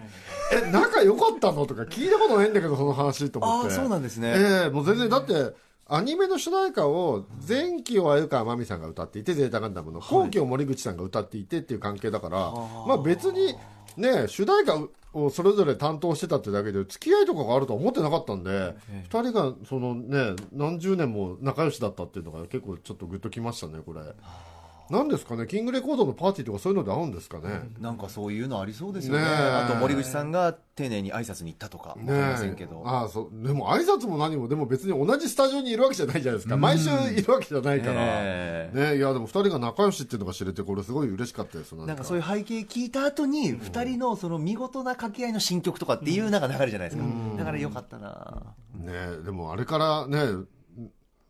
え、仲良かったのとか聞いたことないんだけど、その話と思って。
あそうなんですね。
ええー、もう全然、だって、アニメの主題歌を前期を鮎川真美さんが歌っていて、ゼータガンダムの後期を森口さんが歌っていてっていう関係だから、まあ別に、ね、主題歌をそれぞれ担当してたってだけで付き合いとかがあるとは思ってなかったんで、ええ、2人がそのね何十年も仲良しだったっていうのが結構ちょっとグッときましたねこれ。なんですかね、キングレコードのパーティーとかそういうので合うんですかね。
なんかそういうのありそうですよね。ねあと森口さんが丁寧に挨拶に行ったとか、ね、ませんけど。
ああ、そう。でも挨拶も何も、でも別に同じスタジオにいるわけじゃないじゃないですか。毎週いるわけじゃないから。ねねいや、でも二人が仲良しっていうのが知れて、これすごい嬉しかったです
なんかそういう背景聞いた後に、二人のその見事な掛け合いの新曲とかっていうなんか流れじゃないですか。だからよかったな
ねでもあれからね、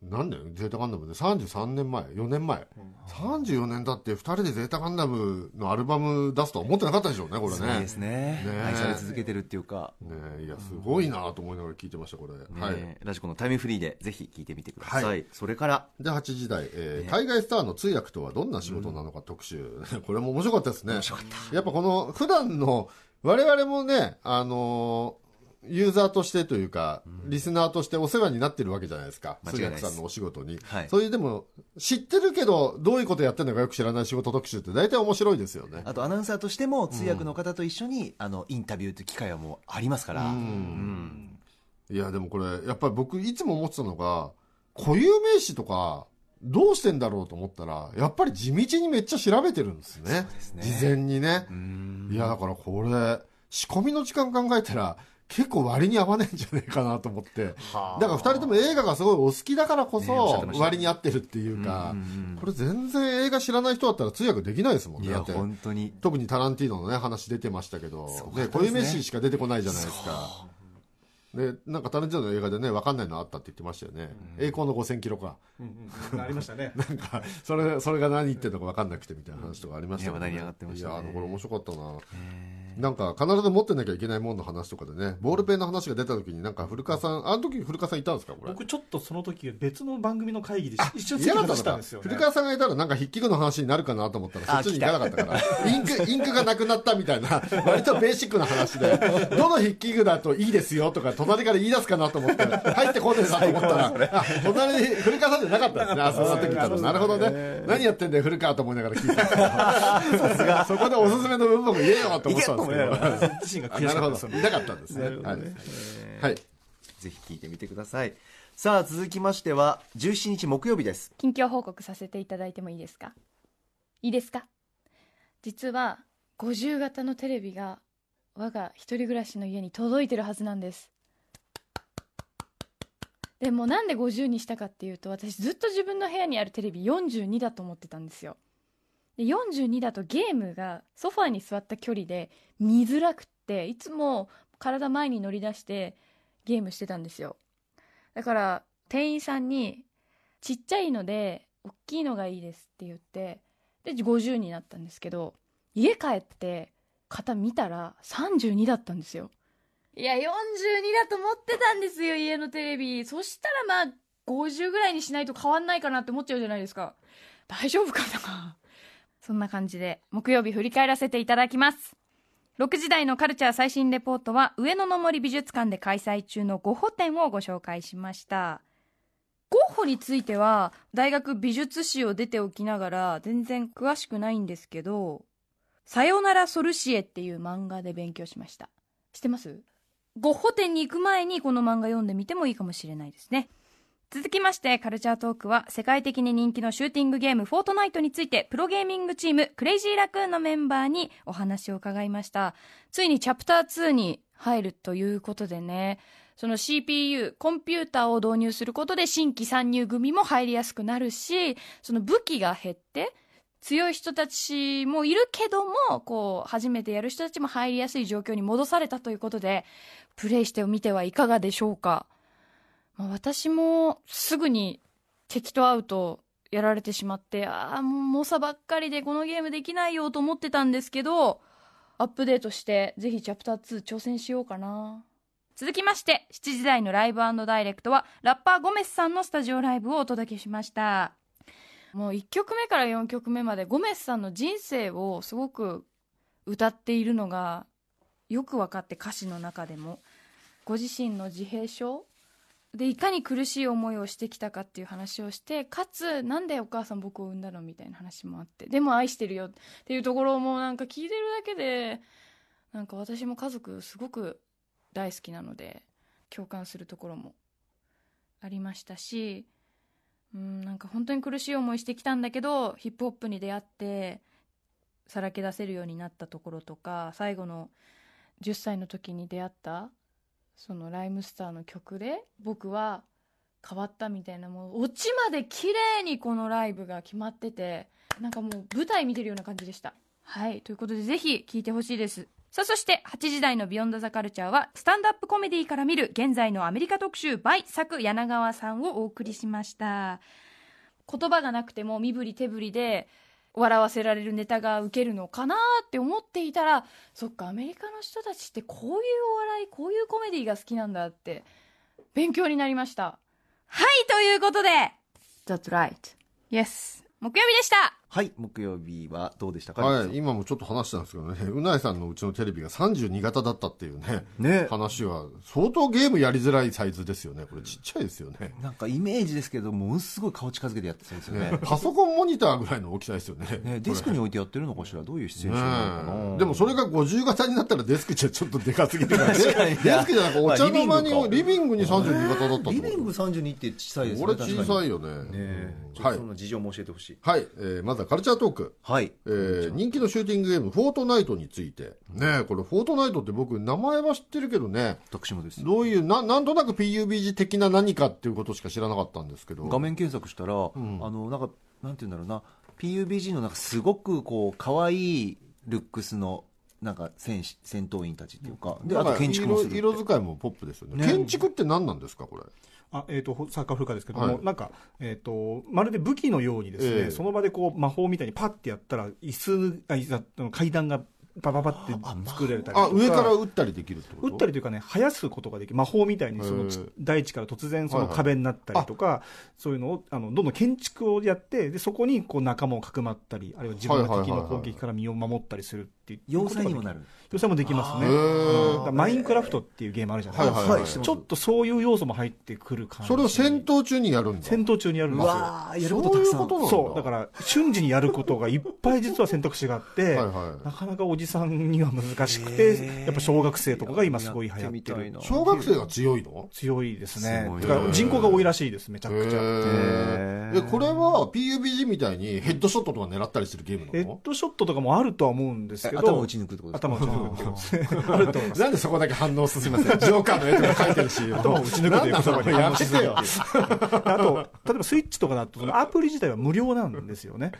何年？ゼータガンダムで？33年前？4年前、うん、34年経って2人でゼータガンダムのアルバム出すとは思ってなかったでしょうねこれね。そう
ですね。ね愛され続けてるっていうか。
ねいやすごいなと思いながら聞いてましたこれ、
はい、ラジコのタイムフリーでぜひ聞いてみてください、はい、それから。
で8時台、えー、海外スターの通訳とはどんな仕事なのか特集、うん、これも面白かったですね。やっぱこの普段の我々もねあのーユーザーとしてというか、うん、リスナーとしてお世話になってるわけじゃないですか。通訳さんのお仕事に。はい、そういうでも、知ってるけど、どういうことやってるのかよく知らない仕事特集って大体面白いですよね。
あとアナウンサーとしても通訳の方と一緒に、うん、あの、インタビューという機会はもうありますから。うん。
いや、でもこれ、やっぱり僕いつも思ってたのが、固有名詞とか、どうしてんだろうと思ったら、やっぱり地道にめっちゃ調べてるんですね。すね事前にね。いや、だからこれ、仕込みの時間考えたら、結構割に合わないんじゃないかなと思って。だから二人とも映画がすごいお好きだからこそ割に合ってるっていうか、これ全然映画知らない人だったら通訳できないですもんね。いや、
本当に。
特にタランティーノのね、話出てましたけど、ね、小夢氏しか出てこないじゃないですか。でなんかタレンティーノの映画でね分かんないのあったって言ってましたよね、栄光の5000キロか。
うんうんありましたね。
なんかそれそれが何言ってるのか分かんなくてみたいな話とかありましたけど、
いや話題に上がってましたね。
いやこれ面白かったななんか必ず持ってなきゃいけないもんの話とかでねボールペンの話が出た時になんか古川さんあの時古川さんいたんですかこれ？
僕ちょっとその時別の番組の会議で一緒に話したんですよ、ね、
古川さんがいたらなんか筆記具の話になるかなと思ったらそっちに行かなかったからインク インクがなくなったみたいな割とベーシックな話で。どの筆記具だといいですよとか隣から言い出すかなと思って入ってこねえなと思ったら あ隣に古川さんじゃなかったんですね。あその時なるほどね。何やってんだよ古川と思いながら聞いてたそこでおすすめの文房具言えよと思ってたんですけど
自身が悔しかったです
どいなかったんですね。はい。はい。
ぜひ聞いてみてください。さあ続きましては17日木曜日です。
近況報告させていただいてもいいですか？いいですか？実は50型のテレビが我が一人暮らしの家に届いてるはずなんです。でもなんで50にしたかっていうと私ずっと自分の部屋にあるテレビ42だと思ってたんですよで42だとゲームがソファーに座った距離で見づらくっていつも体前に乗り出してゲームしてたんですよ。だから店員さんにちっちゃいので大きいのがいいですって言ってで50になったんですけど家帰って型見たら32だったんですよ。いや42だと思ってたんですよ家のテレビ。そしたらまあ50ぐらいにしないと変わんないかなって思っちゃうじゃないですか。大丈夫かな？そんな感じで木曜日振り返らせていただきます。6時台のカルチャー最新レポートは上野の森美術館で開催中のゴッホ展をご紹介しました。ゴッホについては大学美術史を出ておきながら全然詳しくないんですけど「さよならソルシエ」っていう漫画で勉強しました。知ってます？ゴッホ展に行く前にこの漫画読んでみてもいいかもしれないですね。続きましてカルチャートークは世界的に人気のシューティングゲームフォートナイトについてプロゲーミングチームクレイジーラクーンのメンバーにお話を伺いました。ついにチャプター2に入るということでね。その CPU コンピューターを導入することで新規参入組も入りやすくなるしその武器が減って強い人たちもいるけどもこう初めてやる人たちも入りやすい状況に戻されたということでプレイしてみてはいかがでしょうか？まあ、私もすぐに敵と会うとやられてしまってああもう猛者ばっかりでこのゲームできないよと思ってたんですけどアップデートしてぜひチャプター2挑戦しようかな。続きまして7時台のライブダイレクトはラッパーゴメスさんのスタジオライブをお届けしました。もう1曲目から4曲目までゴメスさんの人生をすごく歌っているのがよく分かって歌詞の中でも。ご自身の自閉症でいかに苦しい思いをしてきたかっていう話をしてかつなんでお母さん僕を産んだのみたいな話もあってでも愛してるよっていうところもなんか聞いてるだけでなんか私も家族すごく大好きなので共感するところもありましたしうんなんか本当に苦しい思いしてきたんだけどヒップホップに出会ってさらけ出せるようになったところとか最後の10歳の時に出会ったそのライムスターの曲で僕は変わったみたいなもうオチまで綺麗にこのライブが決まっててなんかもう舞台見てるような感じでした。はい。ということでぜひ聴いてほしいです。さあそして8時台の「ビヨンドザカルチャーはスタンドアップコメディから見る現在のアメリカ特集 by 作柳川さんをお送りしました。言葉がなくても身振り手振りで笑わせられるネタが受けるのかなって思っていたらそっかアメリカの人たちってこういうお笑いこういうコメディが好きなんだって勉強になりました。はいということで。That's right. Yes. 木曜日でした
はい木曜日はどうでしたか
はい、今もちょっと話したんですけどね、うないさんのうちのテレビが32型だったっていうね、
ね。
話は、相当ゲームやりづらいサイズですよね。これちっちゃいですよね。
なんかイメージですけどものすごい顔近づけてやってたんですよね。
ね。パソコンモニターぐらいの大きさですよね。
ねデスクに置いてやってるのかしらどういうシチュエーションなのかな、
ねえ。でもそれが50型になったらデスクじゃちょっとでかすぎて デスクじゃなくお茶の間に
まあ
リビングに32型だった
リビング32って小さいですね
これ小さいよね。
ねえ。ちょっ
はい。
とそ。の事情も教えてほしい。
はい、えーまずはカルチャートーク。
はい、
えー人気のシューティングゲーム、フォートナイトについて。ねえこれフォートナイトって僕、名前は知ってるけどね、
私もです。
どういう、な、なんとなく PUBG 的な何かっていうことしか知らなかったんですけど。
画面検索したら、
ん。
あのなんかなんて言うんだろうな。PUBG のなんかすごくこう可愛いルックスのなんか戦士戦闘員たちっていうか。であと建築もするって。
色色使いもポップですよね。
ね。
建築って何なんですかこれ？
あえー、とサッカー風化ですけども、
はい。
なんか、えー、とまるで武器のようにですね、
ええ。
その場でこう魔法みたいにパッてやったら椅子あ階段がパパパって作れたりとか。
あ上から撃ったりできるってこと？
打ったりというかね生やすことができる魔法みたいにその大地から突然その
はいはい。
壁になったりとか、そういうのをあのどんどん建築をやってでそこにこう仲間をかくまったりあるいは自分が敵の攻撃から身を守ったりするっていう
要塞にもなる。
要塞もできますね。
へー。
うん。だからマインクラフトっていうゲームあるじゃないですか、
はいはいはい
ちょっとそういう要素も入ってくる感じ。
それを戦闘中にやるんだ。
戦闘中にやるんですよ。
わーやること
そう
たくさん。
いうことなんだ。
そう。だから瞬時にやることがいっぱい実は選択肢があって
はいはい。
なかなかおじさんには難しくてやっぱ小学生とかが今すごい流行ってる
小学生が強いの？
強いですね。
すごい。
だから人口が多いらしいですめちゃくちゃ。
えこれは PUBG みたいにヘッドショットとか狙ったりするゲーム
ヘッ
なの
ドショットとかもあるとは思うんですけど
頭を打ち抜くってこと
頭を打ち抜く あると思います。
なんでそこだけ反応するんですかジョーカーの絵とか書いてるし
頭を打ち抜くという言葉に
や
反応しすぎあと例えばスイッチとかだとアプリ自体は無料なんですよね。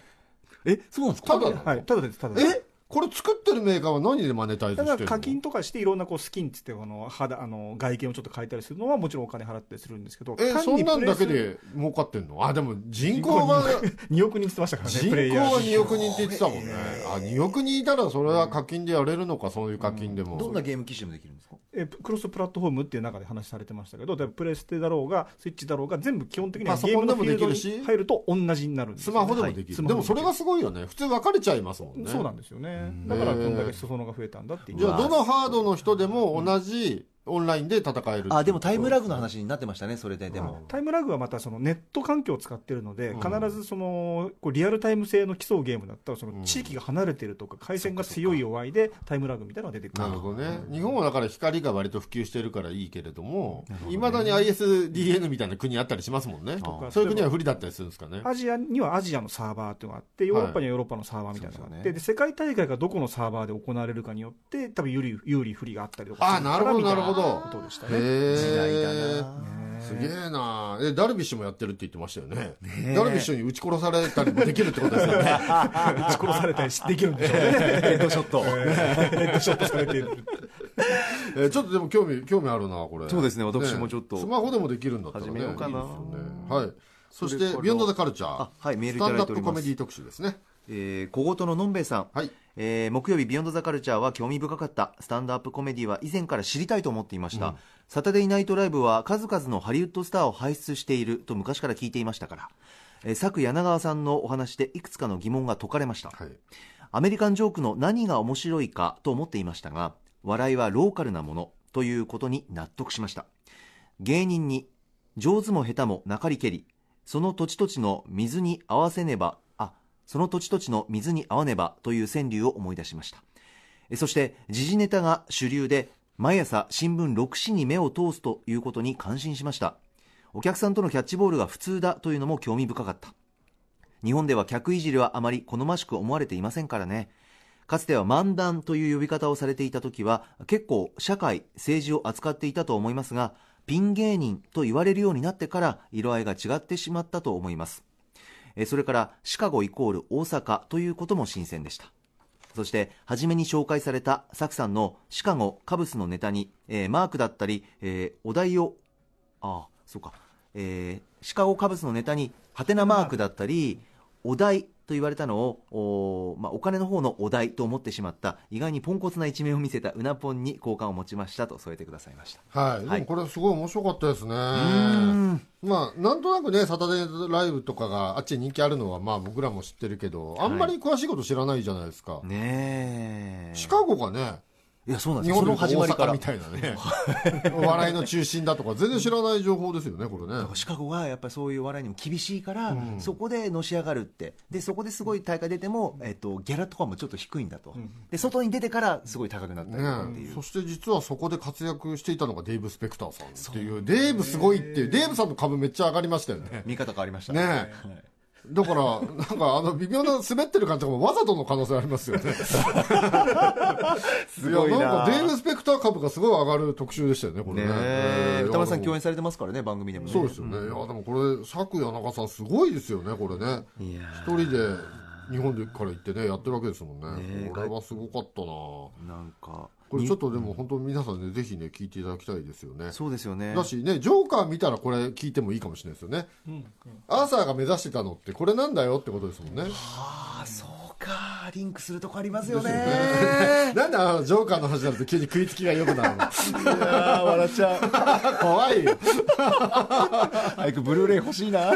えそうなんですか？
ただ。
はいただですただです。
え？これ作ってるメーカーは何でマネタイズしてるの？
課金とかしていろんなこうスキンっつってこの肌あの外見をちょっと変えたりするのはもちろんお金払ったりするんですけど
え
単
そんなんだけで儲かってんの？あでも人口が
2 億人って言ってましたからね
人口は2億人って言ってたもんね。あ2億人いたらそれは課金でやれるのかそういう課金でも。
どんなゲーム機種でもできるんですか？
えクロスプラットフォームっていう中で話されてましたけどでプレステだろうがスイッチだろうが全部基本的には
パソコンでも
ゲームのフィールド
できるし
に入ると同じになるんですね。
マホでもできる、
はい。
でもそれがすごいよね。普通分かれちゃいますもんね。
そうなんですよね。だからこんだけ裾野が増えたんだっていう。
じゃあどのハードの人でも同じオンラインで戦える
あでもタイムラグの話になってましたねそれででも。
タイムラグはまたそのネット環境を使ってるので、
うん。
必ずそのこうリアルタイム性の競うゲームだったらその地域が離れてるとか回線が強い弱いでタイムラグみたいなのが出てくる。
なるほどね日本はだから光が割と普及してるからいいけれどもいま、未だに ISDN みたいな国あったりしますもんね。
か。
そういう国は不利だったりするんですかね。
アジアにはアジアのサーバーっていうのがあってヨーロッパにはヨーロッパのサーバーみたいなのがあって、
で
世界大会がどこのサーバーで行われるかによって多分有利有利不利があったりとか
あなるほどなるほど
ことでした
へ
ね
え
時代だな。
すげえな。えダルビッシュもやってるって言ってましたよね。ダルビッシュに撃ち殺されたりもできるってことですよね。
撃ち殺されたりしできるんでしょうね。
ヘッドショット。
ヘッドショットされている。
えーちょっとでも興味興味あるなこれ。
そうですね私もちょっと。
スマホでもできるんだったらね。
始めようかな。
はい。そしてビヨンドザカルチャー。
あはいメールい
スタンダ
ただいております。
ップコメディ特集ですね
えー小言ののんべえさん、
はい。
えー木曜日ビヨンドザカルチャーは興味深かった。スタンドアップコメディは以前から知りたいと思っていました、サタデーナイトライブは数々のハリウッドスターを輩出していると昔から聞いていましたから、えー、佐久柳川さんのお話でいくつかの疑問が解かれました、
はい。
アメリカンジョークの何が面白いかと思っていましたが笑いはローカルなものということに納得しました。芸人に上手も下手もなかりけりその土地土地の水に合わせねばあその土地土地の水に合わねばという川柳を思い出しました。そして時事ネタが主流で毎朝新聞6紙に目を通すということに感心しました。お客さんとのキャッチボールが普通だというのも興味深かった。日本では客いじりはあまり好ましく思われていませんからね。かつては漫談という呼び方をされていた時は結構社会政治を扱っていたと思いますがピン芸人と言われるようになってから色合いが違ってしまったと思います。それからシカゴイコール大阪ということも新鮮でした。そして初めに紹介されたサクさんのシカゴカブスのネタに、えーマークだったり、えーお題をああそうか、えーシカゴカブスのネタにハテナマークだったりお題と言われたのをお,、まあ、お金の方のお題と思ってしまった意外にポンコツな一面を見せたうなぽんに好感を持ちましたと添えてくださいました。
はい、
はい。
でもこれすごい面白かったですね。
ん。
まあなんとなくねサタデーライブとかがあっちに人気あるのはまあ僕らも知ってるけどあんまり詳しいこと知らないじゃないですか、
ねえ。
シカゴがね
いやそうなんです
日本でいうと大
始まりから。
阪みたいなね。笑いの中心だとか全然知らない情報ですよねこれね。
シカゴがやっぱりそういう笑いにも厳しいから、そこでのし上がるって。でそこですごい大会出ても、えっと、ギャラとかもちょっと低いんだと、で外に出てからすごい高くなったりとかっていう、
ねそして実はそこで活躍していたのがデーブ・スペクターさんっていう。デーブすごいっていう。デーブさんの株めっちゃ上がりましたよね。
見方変わりました
ね。えだからなんかあの微妙な滑ってる感じとかもわざとの可能性ありますよね。
すごいな。
やなんかデーブ・スペクター株がすごい上がる特集でしたよねこれね。
ねえ。
えー
歌丸さん共演されてますからね番組でもね。
そうですよね、いやでもこれ佐久谷中さんすごいですよねこれね。一人で日本でから行ってねやってるわけですもんね。
ねえ
これはすごかったな。
なんか
これちょっとでも本当皆さんねぜひね聞いていただきたいですよね。
そうですよね。
だしねジョーカー見たらこれ聞いてもいいかもしれないですよね、アーサーが目指してたのってこれなんだよってことですもんね。
ああそうかリンクするとこありますよね。
なんであのジョーカーの話になると急に食いつきが良くなるの？
いやー笑っちゃう。
怖いよ。
早くブルーレイ欲しいな。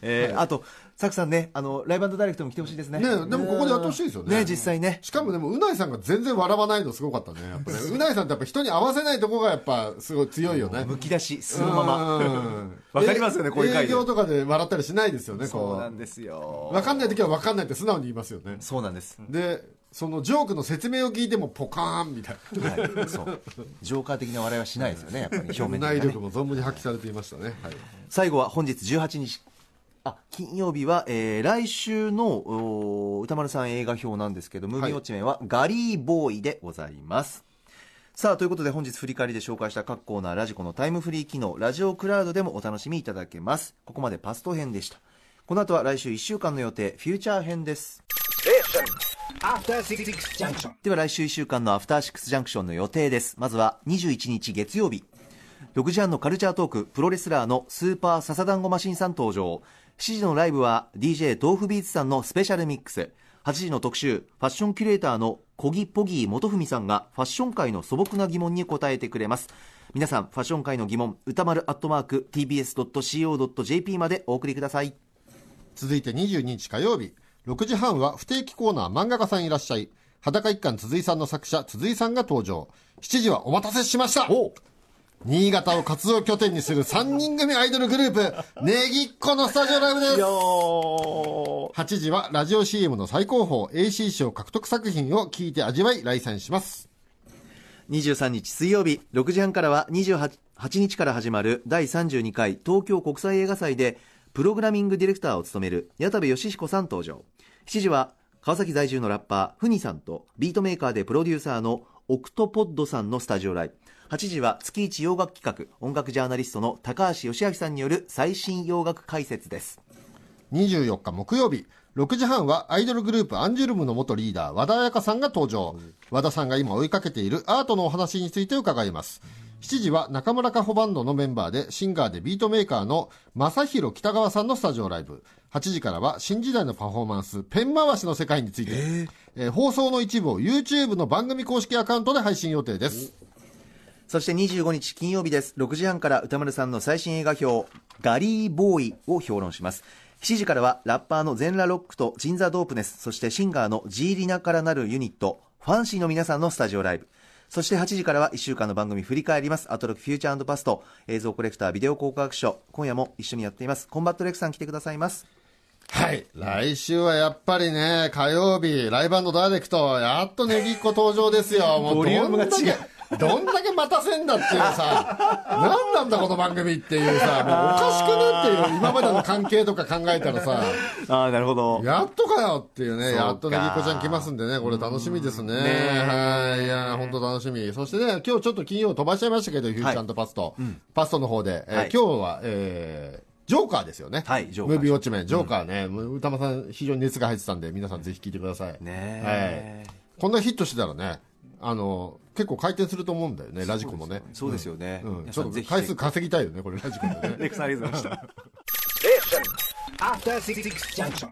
えーあとサクさんねあのライブダイレクトも来てほしいですね。
ねでもここでやってほしいですよね。
ね実際ね。
しかもでもうないさんが全然笑わないのすごかったねやっぱね。う。ないさんってやっぱ人に合わせないとこがやっぱすごい強いよね。
むき出し素のまま。
うん。
わかりますよねこういう回で。
営業とかで笑ったりしないですよね
そ
こ
う。なんですよ。
う分かんない時は分かんないって素直に言いますよね。
そうなんです。
でそのジョークの説明を聞いてもポカーンみたい
はいそう。ジョーカー的な笑いはしないですよねやっぱり表面
な
的な、ね。
内力、も存分に発揮されていましたね、はい、
最後は本日18日あ金曜日は、えー来週の歌丸さん映画表なんですけどムービーウォッチメンはガリーボーイでございます、さあということで本日振り返りで紹介した各コーナーラジコのタイムフリー機能ラジオクラウドでもお楽しみいただけます。ここまでパスト編でした。この後は来週1週間の予定フューチャー編です。では来週1週間のアフターシックスジャンクションの予定です。まずは21日月曜日。6時半のカルチャートークプロレスラーのスーパーササダンゴマシンさん登場7時のライブは DJ 豆腐ビーツさんのスペシャルミックス。8時の特集ファッションキュレーターのコギポギー元文さんがファッション界の素朴な疑問に答えてくれます。皆さんファッション界の疑問歌丸アットマーク TBS.CO.JP までお送りください。
続いて22日火曜日6時半は不定期コーナー漫画家さんいらっしゃい。裸一貫辻井さんの作者辻井さんが登場。7時はお待たせしました新潟を活動拠点にする3人組アイドルグループネギっ子のスタジオライブです。8時はラジオ CM の最高峰 AC 賞獲得作品を聞いて味わい来賛します。
23日水曜日6時半からは28日から始まる第32回東京国際映画祭でプログラミングディレクターを務める矢田部吉彦さん登場。7時は川崎在住のラッパーフニさんとビートメーカーでプロデューサーのオータポッドさんのスタジオライブ8時は月一洋楽企画音楽ジャーナリストの高橋芳朗さんによる最新洋楽解説です。
24日木曜日6時半はアイドルグループアンジュルムの元リーダー和田彩花さんが登場、和田さんが今追いかけているアートのお話について伺います。7時は中村佳穂バンドのメンバーでシンガーでビートメーカーの正弘北川さんのスタジオライブ。8時からは新時代のパフォーマンスペン回しの世界について、えー放送の一部を YouTube の番組公式アカウントで配信予定です
そして25日金曜日です。6時半から宇多丸さんの最新映画評、ガリーボーイを評論します。7時からはラッパーの ZEN-LA-ROCK と鎮座DOPENESS、そしてシンガーの G.RINA からなるユニット、 FNCY の皆さんのスタジオライブ。そして8時からは1週間の番組振り返ります。アトロックフューチャーパスト、映像コレクター、ビデオ考古学者。今夜も一緒にやっています。コンバット RECさん来てくださいます。
はい。来週はやっぱりね、火曜日、ライブダイレクト、やっと Negicco登場ですよ。もう
ボリュームが違う
どんだけ待たせんだっていうさ、何なんだこの番組っていうさ、もうおかしくねっていう、今までの関係とか考えたらさ、
ああ、なるほど。
やっとかよっていうね、やっと Negiccoちゃん来ますんでね、これ楽しみですね。
ね
はい。いや、本当楽しみ。そしてね、今日ちょっと金曜飛ばしちゃいましたけど、フューチャーパスト。パストの方で、え今日は、えージョーカーですよね。
はいジョーカー
ムービーウォッチメン、ジョーカーね、もう歌間さん非常に熱が入ってたんで、皆さんぜひ聞いてください。
ねえ
はい。こんなヒットしてたらね、あの、結構回転すると思うんだよね、ラジコもね。
そうですよね。
うん。
皆
ちょっと回数稼ぎたいよね、これラジコでね。
レックさんありがとうございました。
After Six Junction.